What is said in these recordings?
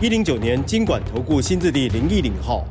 一零九年金管投顾新字第零一零号。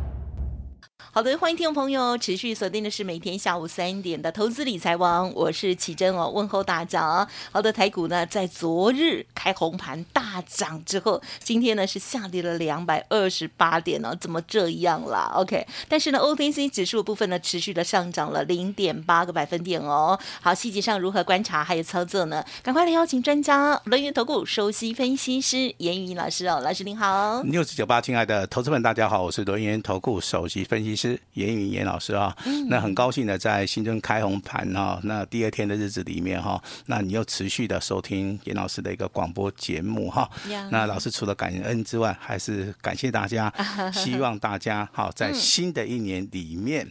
好的，欢迎听众朋友持续锁定的是每天下午三点的投资理财王，我是奇珍哦，问候大家。好的，台股呢在昨日开红盘大涨之后，今天呢是下跌了两百二十八点哦，怎么这样啦？OK，但是呢，OTC 指数部分呢持续的上涨了零点八个百分点哦。好，细节上如何观察还有操作呢？赶快来邀请专家，轮源投顾首席分析师严一民老师哦，老师您好。六四九八，亲爱的投资们，大家好，我是轮源投顾首席分析师。严云严老师啊，那很高兴的在新春开红盘哈，那第二天的日子里面哈，那你又持续的收听严老师的一个广播节目哈，那老师除了感恩之外，还是感谢大家，希望大家好在新的一年里面，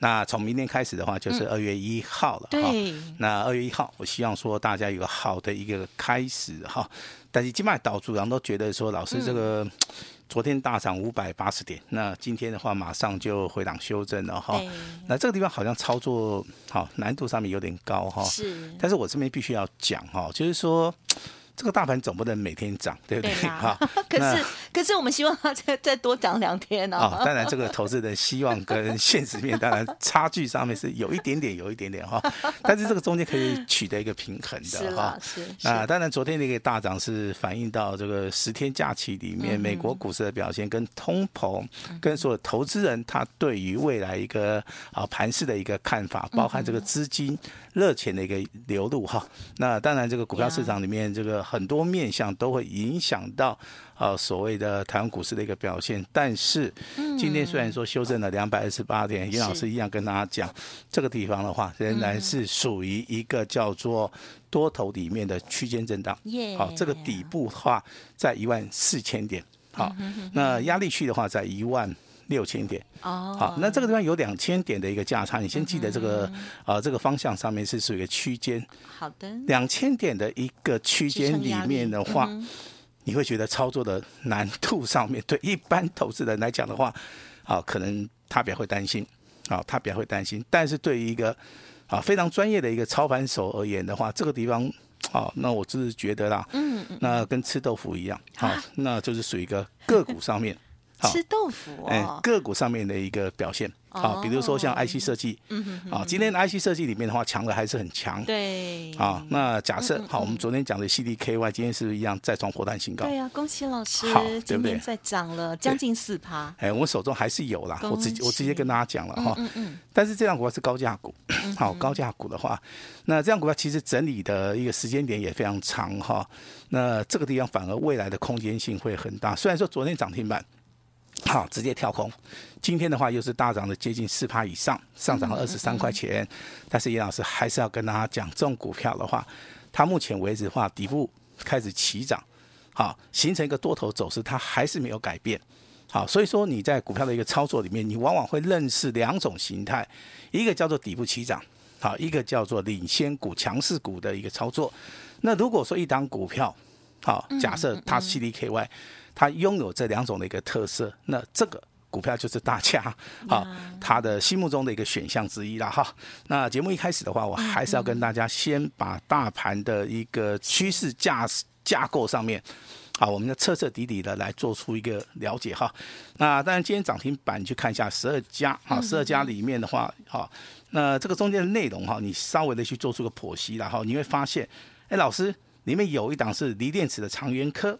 那从明天开始的话就是二月一号了哈，那二月一号，我希望说大家有个好的一个开始哈，但是今麦岛主人都觉得说老师这个。昨天大涨五百八十点，那今天的话马上就回档修正了哈。那这个地方好像操作好难度上面有点高哈。是。但是我这边必须要讲哈，就是说。这个大盘总不能每天涨，对不对？哈，可是可是我们希望它再 再多涨两天呢。哦，当然这个投资的希望跟现实面当然差距上面是有一点点，有一点点哈。但是这个中间可以取得一个平衡的哈。是。那当然昨天那个大涨是反映到这个十天假期里面美国股市的表现，跟通膨，跟所有投资人他对于未来一个啊盘势的一个看法，包含这个资金热钱的一个流入哈。那当然这个股票市场里面这个。很多面向都会影响到呃所谓的台湾股市的一个表现，但是今天虽然说修正了两百二十八点，严老师一样跟大家讲，这个地方的话仍然是属于一个叫做多头里面的区间震荡。好，这个底部的话在一万四千点，好，那压力区的话在一万。六千点。哦，好，那这个地方有两千点的一个价差，你先记得这个呃这个方向上面是属于一个区间。好的，两千点的一个区间里面的话，你会觉得操作的难度上面，对一般投资人来讲的话，啊，可能他比较会担心，啊，他比较会担心。但是对于一个啊非常专业的一个操盘手而言的话，这个地方，好，那我只是觉得啦，嗯嗯，那跟吃豆腐一样，好，那就是属于一个个股上面。吃豆腐哦，哎，个股上面的一个表现，好，比如说像 IC 设计，嗯啊，今天的 IC 设计里面的话，强的还是很强，对，啊，那假设好，我们昨天讲的 CDKY，今天是不是一样再创破蛋新高？对呀，恭喜老师，好，对不对？再涨了将近四趴，哎，我手中还是有啦，我直我直接跟大家讲了哈，嗯嗯，但是这样股票是高价股，好，高价股的话，那这样股票其实整理的一个时间点也非常长哈，那这个地方反而未来的空间性会很大，虽然说昨天涨停板。好，直接跳空。今天的话又是大涨的接近四趴以上，上涨了二十三块钱。但是严老师还是要跟大家讲，这种股票的话，它目前为止的话，底部开始起涨，好，形成一个多头走势，它还是没有改变。好，所以说你在股票的一个操作里面，你往往会认识两种形态，一个叫做底部起涨，好，一个叫做领先股、强势股的一个操作。那如果说一档股票，好，假设它 CDKY。它拥有这两种的一个特色，那这个股票就是大家 哈，他的心目中的一个选项之一了哈。那节目一开始的话，我还是要跟大家先把大盘的一个趋势架架构上面，好，我们要彻彻底底的来做出一个了解哈。那当然，今天涨停板你去看一下十二家哈，十二家里面的话，哈，那这个中间的内容哈，你稍微的去做出个剖析然后，你会发现，哎，老师。里面有一档是锂电池的长源科，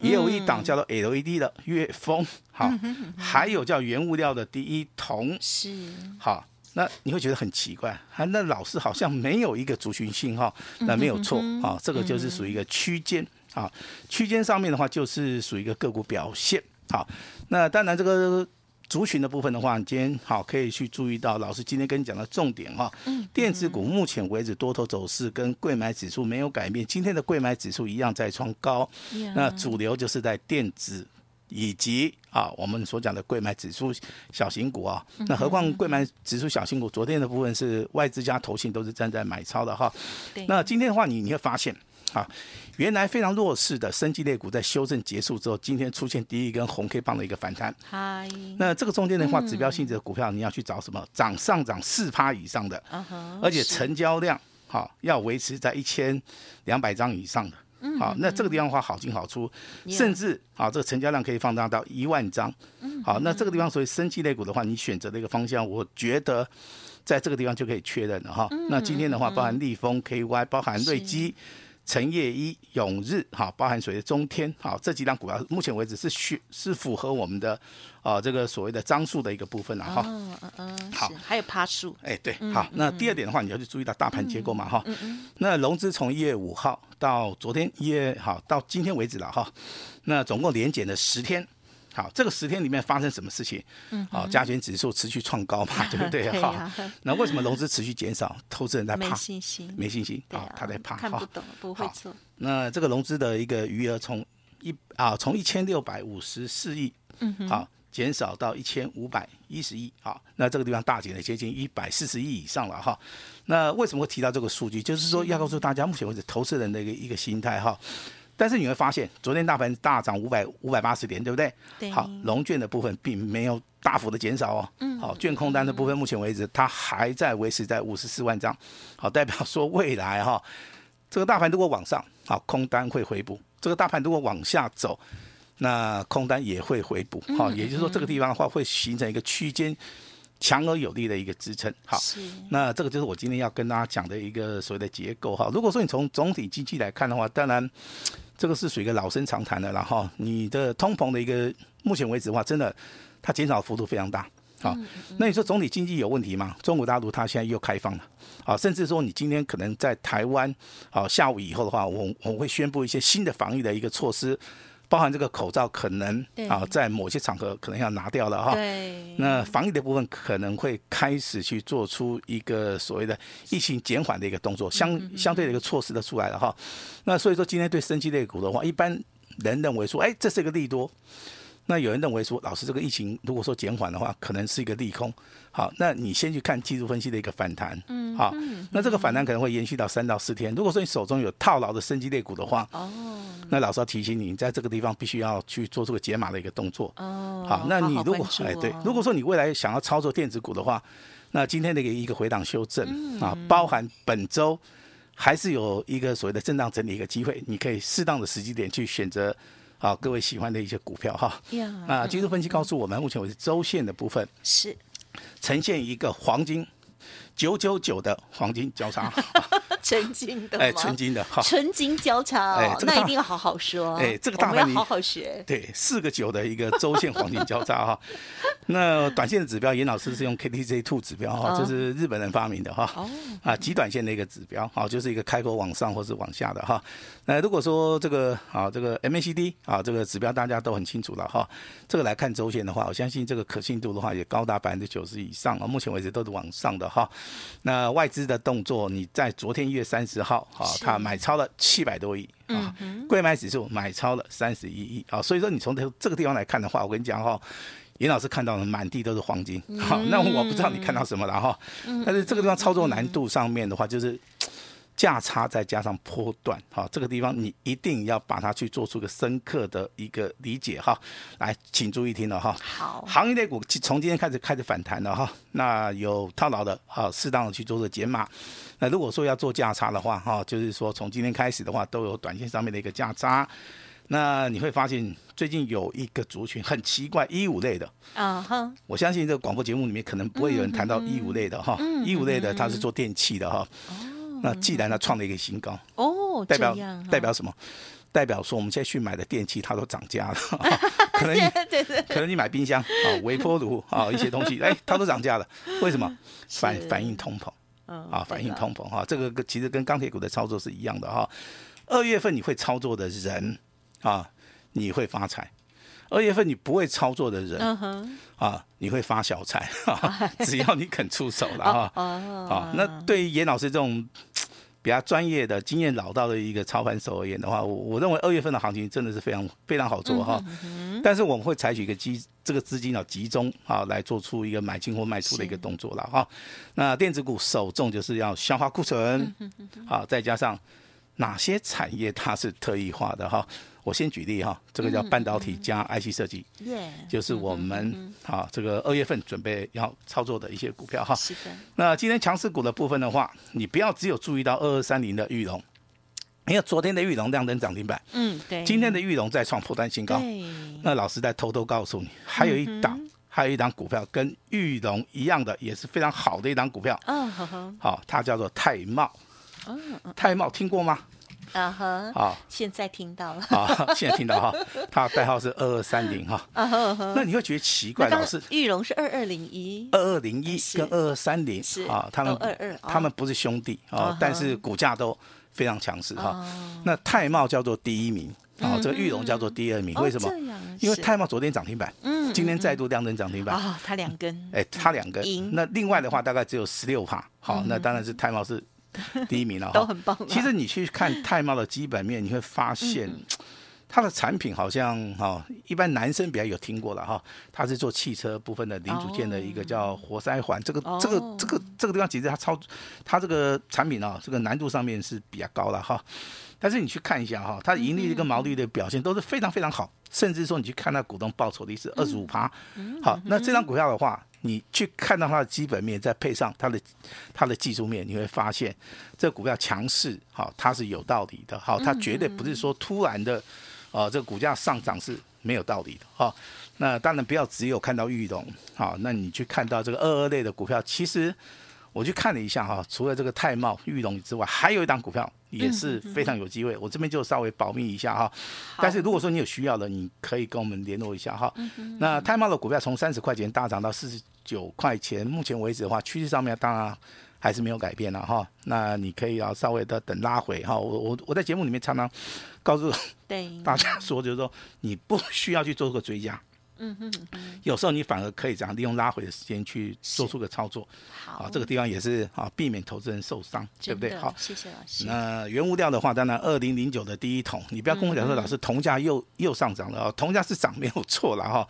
也有一档叫做 LED 的悦丰，好，还有叫原物料的第一铜，是，好，那你会觉得很奇怪，啊，那老师好像没有一个族群信号，那没有错，啊，这个就是属于一个区间，啊，区间上面的话就是属于一个个股表现，好，那当然这个族群的部分的话，你今天好可以去注意到老师今天跟你讲的重点哈。嗯。电子股目前为止多头走势跟柜买指数没有改变，今天的柜买指数一样在创高。那主流就是在电子以及啊我们所讲的柜买指数小型股啊。那何况柜买指数小型股昨天的部分是外资加投信都是站在买超的哈。那今天的话，你你会发现。啊，原来非常弱势的生技类股，在修正结束之后，今天出现第一根红 K 棒的一个反弹。嗨，那这个中间的话，指标性质的股票，你要去找什么？涨上涨四趴以上的，而且成交量好要维持在一千两百张以上的。好，那这个地方的话好进好出，甚至啊，这个成交量可以放大到一万张。好，那这个地方所以生技类股的话，你选择的一个方向，我觉得在这个地方就可以确认了哈。那今天的话，包含立丰 KY，包含瑞基。成业一永日哈，包含所谓的中天哈，这几档股票目前为止是需是符合我们的啊这个所谓的张数的一个部分了哈。嗯嗯嗯。好，还有趴数。哎对，好，那第二点的话，你要去注意到大盘结构嘛哈。嗯嗯。那融资从一月五号到昨天一月好到今天为止了哈，那总共连减了十天。好，这个十天里面发生什么事情？嗯，好，加权指数持续创高嘛，对不对？好，那为什么融资持续减少？投资人在怕，没信心，没信心啊，他在怕，看不懂，不会做。那这个融资的一个余额从一啊，从一千六百五十四亿，嗯，好，减少到一千五百一十亿，好，那这个地方大减了接近一百四十亿以上了哈。那为什么会提到这个数据？就是说要告诉大家，目前为止投资人的一个一个心态哈。但是你会发现，昨天大盘大涨五百五百八十点，对不对？对。好，龙券的部分并没有大幅的减少哦。嗯。好，券空单的部分，目前为止它还在维持在五十四万张。好，代表说未来哈，这个大盘如果往上，好，空单会回补；这个大盘如果往下走，那空单也会回补。好，也就是说这个地方的话会形成一个区间强而有力的一个支撑。好。是。那这个就是我今天要跟大家讲的一个所谓的结构哈。如果说你从总体经济来看的话，当然。这个是属于一个老生常谈的，然后你的通膨的一个目前为止的话，真的它减少幅度非常大。好，那你说总体经济有问题吗？中国大陆它现在又开放了，啊，甚至说你今天可能在台湾，啊，下午以后的话，我我会宣布一些新的防疫的一个措施。包含这个口罩可能啊，在某些场合可能要拿掉了哈。对。那防疫的部分可能会开始去做出一个所谓的疫情减缓的一个动作，相相对的一个措施的出来了哈。那所以说今天对生技类股的话，一般人认为说，哎，这是一个利多。那有人认为说，老师这个疫情如果说减缓的话，可能是一个利空。好，那你先去看技术分析的一个反弹。嗯。好，那这个反弹可能会延续到三到四天。如果说你手中有套牢的生技类股的话，哦。那老师要提醒你，你在这个地方必须要去做这个解码的一个动作。哦。好，那你如果哎对，如果说你未来想要操作电子股的话，那今天的一个回档修正啊，包含本周还是有一个所谓的震荡整理一个机会，你可以适当的时机点去选择。好，各位喜欢的一些股票哈，啊，技术分析告诉我们，目前为止周线的部分是呈现一个黄金九九九的黄金交叉。纯金的，哎，纯金的，哈，纯金交叉，哎，那一定要好好说，哎，这个大盘要好好学，对，四个九的一个周线黄金交叉哈，那短线的指标，严老师是用 KDJ Two 指标哈，这是日本人发明的哈，啊，极短线的一个指标，好，就是一个开口往上或是往下的哈，那如果说这个啊，这个 MACD 啊，这个指标大家都很清楚了哈，这个来看周线的话，我相信这个可信度的话也高达百分之九十以上啊，目前为止都是往上的哈，那外资的动作，你在昨天一。月三十号，啊，他买超了七百多亿啊，贵买指数买超了三十一亿啊，所以说你从这这个地方来看的话，我跟你讲哈，严老师看到的满地都是黄金，好，那我不知道你看到什么了哈，但是这个地方操作难度上面的话，就是。价差再加上波段，哈，这个地方你一定要把它去做出个深刻的一个理解，哈。来，请注意听了，哈。好。行业类股从今天开始开始反弹了，哈。那有套牢的，哈，适当的去做个减码。那如果说要做价差的话，哈，就是说从今天开始的话，都有短线上面的一个价差。那你会发现最近有一个族群很奇怪，一五类的。啊哈。我相信这个广播节目里面可能不会有人谈到一五类的，哈。一五类的它是做电器的，哈。那既然它创了一个新高哦，代表代表什么？代表说我们现在去买的电器它都涨价了，可能可能你买冰箱啊、微波炉啊一些东西，哎，它都涨价了，为什么？反反映通膨啊，反映通膨哈，这个其实跟钢铁股的操作是一样的哈。二月份你会操作的人啊，你会发财。二月份你不会操作的人，啊，你会发小财，只要你肯出手了哈。哦，好，那对于严老师这种比较专业的、经验老道的一个操盘手而言的话，我我认为二月份的行情真的是非常非常好做哈。但是我们会采取一个基这个资金要集中啊，来做出一个买进或卖出的一个动作了哈。那电子股首重就是要消化库存，好，再加上哪些产业它是特异化的哈。我先举例哈，这个叫半导体加 IC 设计，就是我们啊这个二月份准备要操作的一些股票哈。是的。那今天强势股的部分的话，你不要只有注意到二二三零的玉龙，因为昨天的玉龙亮灯涨停板，嗯，对。今天的玉龙再创破单新高，那老师在偷偷告诉你，还有一档，还有一档股票跟玉龙一样的，也是非常好的一档股票。嗯，好，它叫做泰茂。嗯，泰茂听过吗？啊哈，好，现在听到了，好，现在听到哈，它代号是二二三零哈，啊哈，那你会觉得奇怪，老师，玉龙是二二零一，二二零一跟二二三零啊，他们二二，他们不是兄弟啊，但是股价都非常强势哈。那泰茂叫做第一名，啊，这个玉龙叫做第二名，为什么？因为泰茂昨天涨停板，嗯，今天再度亮灯涨停板，啊，它两根，哎，它两根，那另外的话大概只有十六帕，好，那当然是泰茂是。第一名了，都很棒。其实你去看泰茂的基本面，你会发现它的产品好像哈，一般男生比较有听过了哈。它是做汽车部分的零组件的一个叫活塞环，这个这个这个这个地方其实它超它这个产品啊，这个难度上面是比较高的哈。但是你去看一下哈，它的盈利跟毛利的表现都是非常非常好，甚至说你去看它股东报酬率是二十五趴。好，那这张股票的话。你去看到它的基本面，再配上它的它的技术面，你会发现这股票强势，好，它是有道理的，好，它绝对不是说突然的，呃，这个股价上涨是没有道理的，哈。那当然不要只有看到玉龙，好，那你去看到这个二二类的股票，其实。我去看了一下哈，除了这个泰茂、裕隆之外，还有一档股票也是非常有机会。我这边就稍微保密一下哈。但是如果说你有需要的，你可以跟我们联络一下哈。那泰茂的股票从三十块钱大涨到四十九块钱，目前为止的话，趋势上面当然还是没有改变了哈。那你可以要稍微的等拉回哈。我我我在节目里面常常告诉大家说，就是说你不需要去做个追加。嗯哼嗯，有时候你反而可以这样利用拉回的时间去做出个操作，好，啊，这个地方也是啊，避免投资人受伤，对不对？好，谢谢老师。那原物料的话，当然二零零九的第一桶，你不要跟我讲说老师铜价又又上涨了啊，铜价是涨没有错了哈，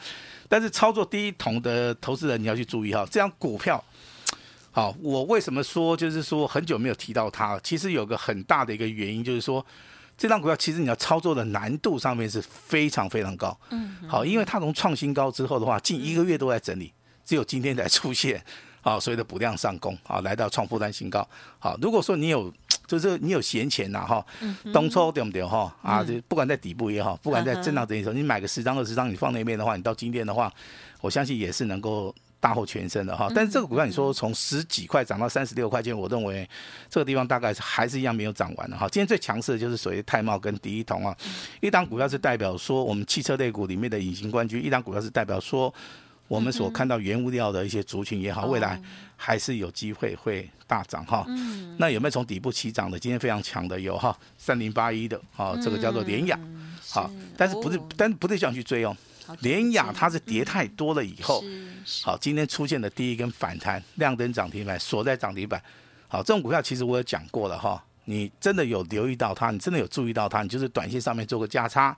但是操作第一桶的投资人你要去注意哈，这样股票，好，我为什么说就是说很久没有提到它？其实有个很大的一个原因就是说。这张股票其实你要操作的难度上面是非常非常高，嗯，好，因为它从创新高之后的话，近一个月都在整理，只有今天才出现，好，所以的补量上攻，好，来到创波段新高，好，如果说你有，就是你有闲钱呐，哈，东抽对不对哈？啊，就不管在底部也好，不管在震荡整理的时候，你买个十张二十张，你放那边的话，你到今天的话，我相信也是能够。大获全胜的哈，但是这个股票你说从十几块涨到三十六块钱，我认为这个地方大概还是一样没有涨完的哈。今天最强势的就是属于泰茂跟第一铜啊，一档股票是代表说我们汽车类股里面的隐形冠军，一档股票是代表说我们所看到原物料的一些族群也好，未来还是有机会会大涨哈。那有没有从底部起涨的？今天非常强的有哈，三零八一的哈，这个叫做联亚，好，但是不是，但不是想去追哦。联雅它是跌太多了以后，好，今天出现的第一根反弹，亮灯涨停板，锁在涨停板。好，这种股票其实我有讲过了哈，你真的有留意到它，你真的有注意到它，你就是短线上面做个价差，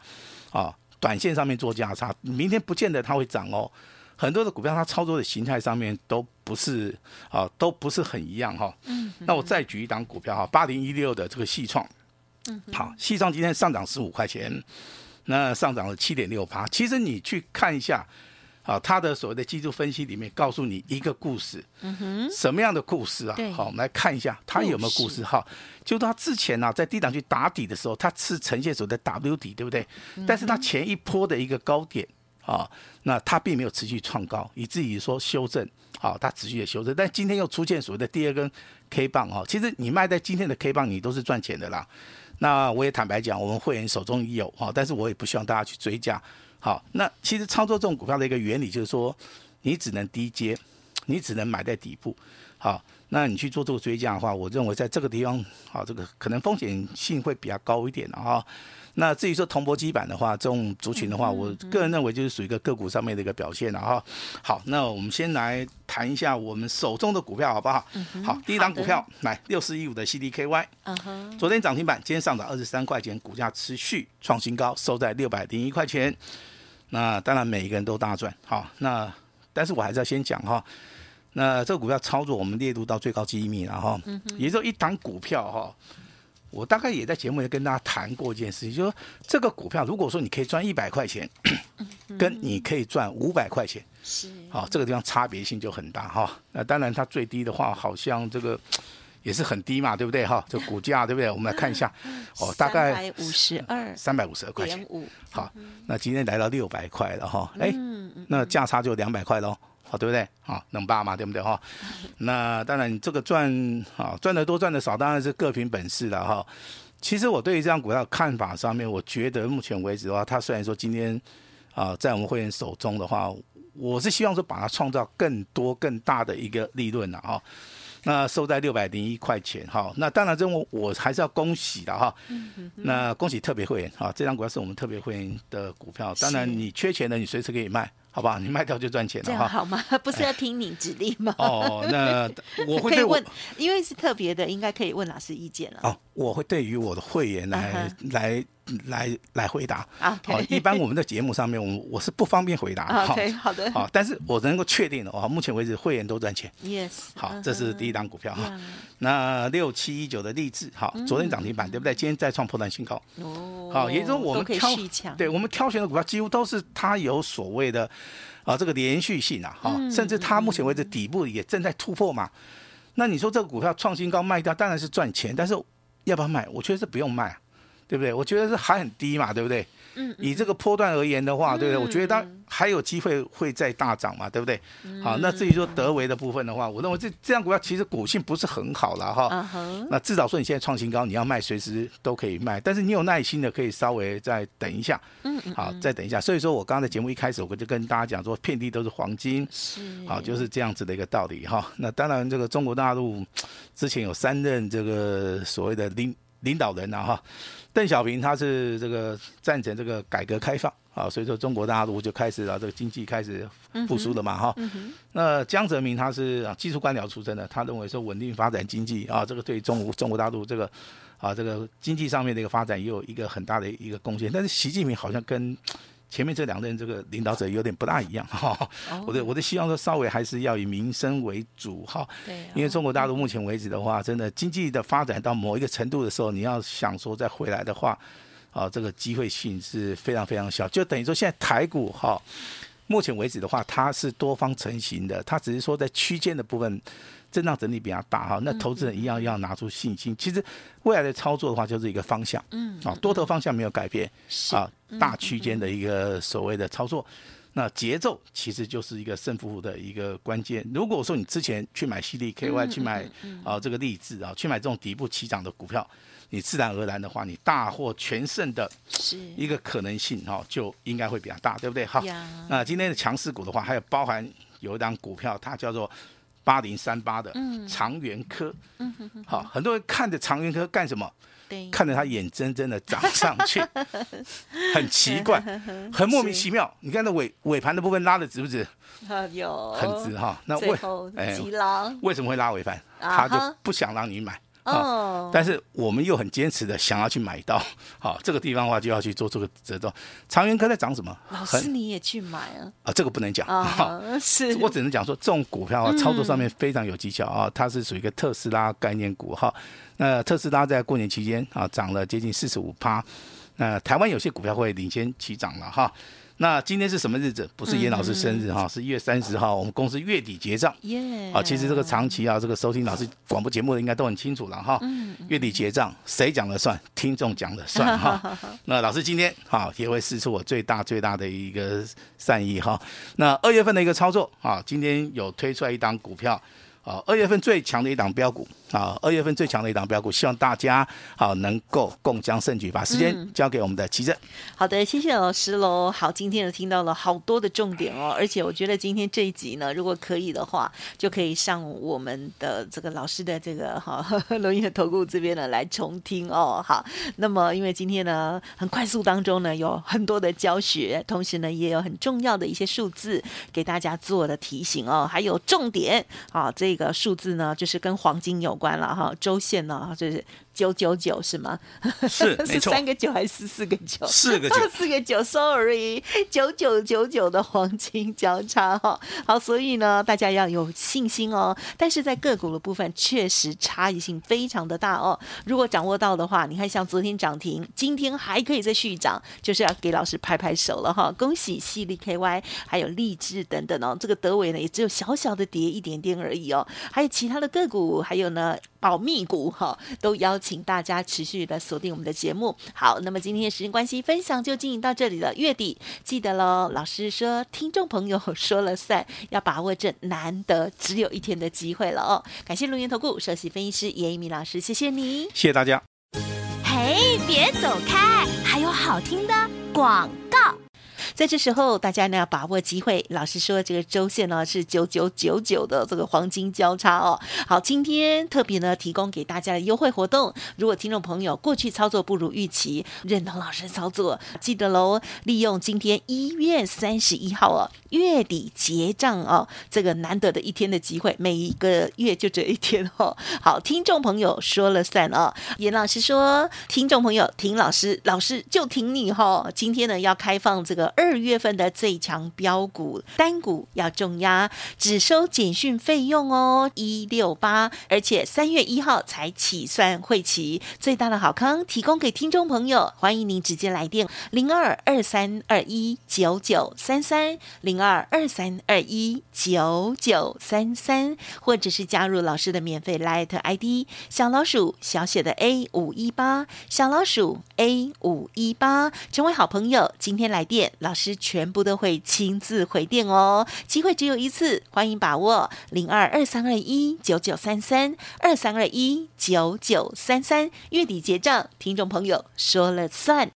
啊，短线上面做价差，明天不见得它会涨哦。很多的股票它操作的形态上面都不是啊，都不是很一样哈。嗯。那我再举一档股票哈，八零一六的这个细创，嗯，好，矽创今天上涨十五块钱。那上涨了七点六趴，其实你去看一下，啊，它的所谓的技术分析里面告诉你一个故事，嗯哼，什么样的故事啊？好，我们来看一下它有没有故事哈。就它之前呢、啊，在低档去打底的时候，它是呈现所谓的 W 底，对不对？但是它前一波的一个高点啊，那它并没有持续创高，以至于说修正，好，它持续的修正，但今天又出现所谓的第二根 K 棒啊，其实你卖在今天的 K 棒，你都是赚钱的啦。那我也坦白讲，我们会员手中有哈，但是我也不希望大家去追加。好，那其实操作这种股票的一个原理就是说，你只能低接，你只能买在底部。好，那你去做这个追加的话，我认为在这个地方，好，这个可能风险性会比较高一点的哈。那至于说铜箔基板的话，这种族群的话，我个人认为就是属于一个个股上面的一个表现了哈。好，那我们先来谈一下我们手中的股票好不好？好，第一档股票来六四一五的 CDKY，昨天涨停板，今天上涨二十三块钱，股价持续创新高，收在六百零一块钱。那当然每一个人都大赚。好，那但是我还是要先讲哈。那这个股票操作，我们列入到最高机密了哈。也就一档股票哈，我大概也在节目里跟大家谈过一件事情，就是说这个股票，如果说你可以赚一百块钱，跟你可以赚五百块钱，是，好，这个地方差别性就很大哈。那当然它最低的话，好像这个也是很低嘛，对不对哈？这股价对不对？我们来看一下，哦，大概五十二，三百五十二块钱。好，那今天来到六百块了哈，哎，那价差就两百块喽。好，对不对？好，能霸嘛，对不对？哈，那当然，这个赚啊，赚的多，赚的少，当然是各凭本事了哈。其实我对于这张股票看法上面，我觉得目前为止的话，它虽然说今天啊，在我们会员手中的话，我是希望说把它创造更多更大的一个利润了哈。那收在六百零一块钱哈。那当然，这我我还是要恭喜的哈。那恭喜特别会员哈，这张股票是我们特别会员的股票。当然，你缺钱的，你随时可以卖。好吧，你卖掉就赚钱了，这样好吗？不是要听你指令吗？哦，那 我会可以问，因为是特别的，应该可以问老师意见了。哦，我会对于我的会员来、uh -huh. 来。来来回答啊，okay. 一般我们的节目上面，我我是不方便回答。OK，好的。好，但是我能够确定的话，目前为止会员都赚钱。Yes。好，这是第一档股票哈。Uh. 那六七一九的励志，好，昨天涨停板，对不对？今天再创破断新高。哦。好，也就是说我们挑，对我们挑选的股票几乎都是它有所谓的啊这个连续性啊，哈，甚至它目前为止底部也正在突破嘛。那你说这个股票创新高卖掉，当然是赚钱，但是要不要卖？我觉得是不用卖。对不对？我觉得是还很低嘛，对不对？嗯，以这个波段而言的话，对不对？我觉得它还有机会会再大涨嘛，对不对？好，那至于说德维的部分的话，我认为这这样股票其实股性不是很好了哈。那至少说你现在创新高，你要卖随时都可以卖，但是你有耐心的可以稍微再等一下。嗯嗯。好，再等一下。所以说我刚刚在节目一开始我就跟大家讲说，遍地都是黄金。是。好，就是这样子的一个道理哈。那当然，这个中国大陆之前有三任这个所谓的领领导人呐哈。邓小平他是这个赞成这个改革开放啊，所以说中国大陆就开始了这个经济开始复苏了嘛哈、嗯嗯。那江泽民他是啊技术官僚出身的，他认为说稳定发展经济啊，这个对中中国大陆这个啊这个经济上面的一个发展也有一个很大的一个贡献。但是习近平好像跟前面这两任这个领导者有点不大一样 哈，我的我的希望说稍微还是要以民生为主哈，因为中国大陆目前为止的话，真的经济的发展到某一个程度的时候，你要想说再回来的话，啊，这个机会性是非常非常小，就等于说现在台股哈，目前为止的话，它是多方成型的，它只是说在区间的部分。震荡整理比较大哈，那投资人一样要拿出信心。其实未来的操作的话，就是一个方向，嗯，啊，多头方向没有改变，啊，大区间的一个所谓的操作，那节奏其实就是一个胜负的一个关键。如果说你之前去买 CDKY，去买啊这个励志啊，去买这种底部起涨的股票，你自然而然的话，你大获全胜的一个可能性哈，就应该会比较大，对不对？好，那今天的强势股的话，还有包含有一档股票，它叫做。八零三八的长源科，嗯哼哼，好，很多人看着长源科干什么？对，看着它眼睁睁的涨上去，很奇怪，很莫名其妙。你看那尾尾盘的部分拉的直不直？有，很直哈。那为哎，为什么会拉尾盘？他就不想让你买。哦，但是我们又很坚持的想要去买到，好，这个地方的话就要去做这个折中。长源科在涨什么？老师你也去买啊？啊，这个不能讲啊，是我只能讲说这种股票啊，操作上面非常有技巧啊，它是属于一个特斯拉概念股哈。那特斯拉在过年期间啊涨了接近四十五趴，那台湾有些股票会领先起涨了哈。那今天是什么日子？不是严老师生日哈，嗯、是一月三十号，我们公司月底结账。耶！啊，其实这个长期啊，这个收听老师广播节目的应该都很清楚了哈。嗯。月底结账，谁讲了算？听众讲了算哈。那老师今天哈也会试出我最大最大的一个善意哈。那二月份的一个操作啊，今天有推出来一档股票。啊，二月份最强的一档标股，好，二月份最强的一档标股，希望大家好能够共襄盛举，把时间交给我们的琦蓁。好的，谢谢老师喽。好，今天呢听到了好多的重点哦，而且我觉得今天这一集呢，如果可以的话，就可以上我们的这个老师的这个哈 伦元投顾这边呢来重听哦。好，那么因为今天呢很快速当中呢有很多的教学，同时呢也有很重要的一些数字给大家做的提醒哦，还有重点啊。这个数字呢，就是跟黄金有关了哈，周线呢就是。九九九是吗？是，是三个九还是四个九？四个九，四个九。Sorry，九九九九的黄金交叉哈。好，所以呢，大家要有信心哦。但是在个股的部分，确实差异性非常的大哦。如果掌握到的话，你看像昨天涨停，今天还可以再续涨，就是要给老师拍拍手了哈。恭喜犀利 KY，还有励志等等哦。这个德伟呢，也只有小小的跌一点点而已哦。还有其他的个股，还有呢。保密股哈，都邀请大家持续的锁定我们的节目。好，那么今天的时间关系，分享就进行到这里了。月底记得喽，老师说听众朋友说了算，要把握这难得只有一天的机会了哦。感谢伦元投顾首席分析师严一鸣老师，谢谢你，谢谢大家。嘿，别走开，还有好听的广告。在这时候，大家呢要把握机会。老师说，这个周线呢是九九九九的这个黄金交叉哦。好，今天特别呢提供给大家的优惠活动。如果听众朋友过去操作不如预期，认同老师操作，记得喽，利用今天一月三十一号哦，月底结账哦，这个难得的一天的机会，每一个月就这一天哦。好，听众朋友说了算哦。严老师说，听众朋友听老师，老师就听你哈、哦。今天呢要开放这个二。二月份的最强标股单股要重压，只收简讯费用哦，一六八，而且三月一号才起算会期，最大的好康提供给听众朋友，欢迎您直接来电零二二三二一。九九三三零二二三二一九九三三，或者是加入老师的免费 Light ID 小老鼠小写的 A 五一八小老鼠 A 五一八，成为好朋友。今天来电。老师全部都会亲自回电哦，机会只有一次，欢迎把握零二二三二一九九三三二三二一九九三三，月底结账，听众朋友说了算。